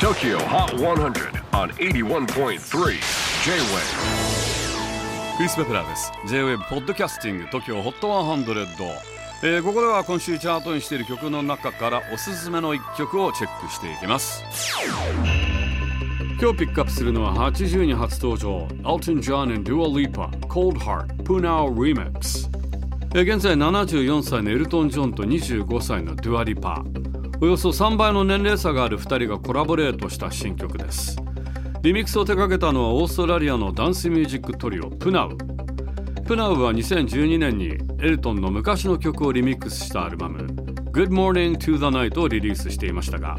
TOKYO HOT 100 on 81.3 J-WAVE クリス・ベプラーです J-WAVE ポッドキャスティング TOKYO HOT 100、えー、ここでは今週チャートにしている曲の中からおすすめの一曲をチェックしていきます。今日ピックアップするのは80に初登場 Elton John and Dua Lipa Cold Heart Punao Remix 現在74歳のエルトン・ジョンと25歳のデュアリパーおよそ3倍の年齢差がある2人がコラボレートした新曲です。リミックスを手掛けたのはオーストラリアのダンスミュージックトリオプナウプナウは2012年にエルトンの昔の曲をリミックスしたアルバム Good Morning to the Night をリリースしていましたが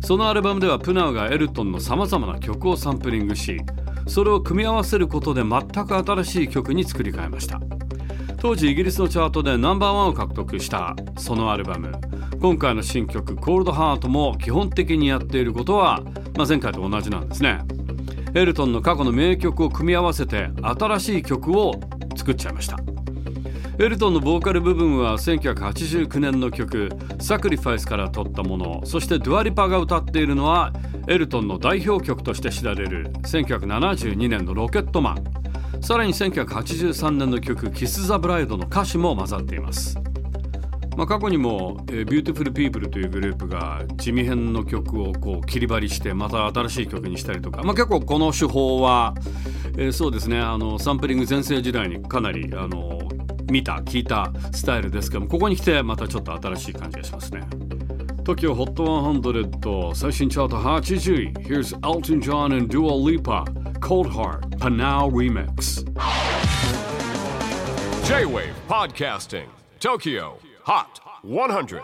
そのアルバムではプナウがエルトンのさまざまな曲をサンプリングしそれを組み合わせることで全く新しい曲に作り変えました。当時イギリスのチャートでナンバーワンを獲得したそのアルバム。今回の新曲「Cold Heart」も基本的にやっていることは、まあ、前回と同じなんですね。エルトンの過去の名曲を組み合わせて新しい曲を作っちゃいました。エルトンのボーカル部分は1989年の曲「サクリファイス」から取ったものそしてドゥアリパが歌っているのはエルトンの代表曲として知られる1972年の「ロケットマン」さらに1983年の曲「キス・ザ・ブライド」の歌詞も混ざっています。まあ、過去にも、えー、ビューティフル・ピープルというグループが地味編の曲をこう切り張りしてまた新しい曲にしたりとか、まあ、結構この手法は、えー、そうですねあのサンプリング全盛時代にかなりあの見た聞いたスタイルですけどもここに来てまたちょっと新しい感じがしますね。TOKIOHOT100 最新チャート80位。Here's Elton John and Dua Lipa Cold Heart Panau Remix J-Wave Podcasting Tokyo Hot 100.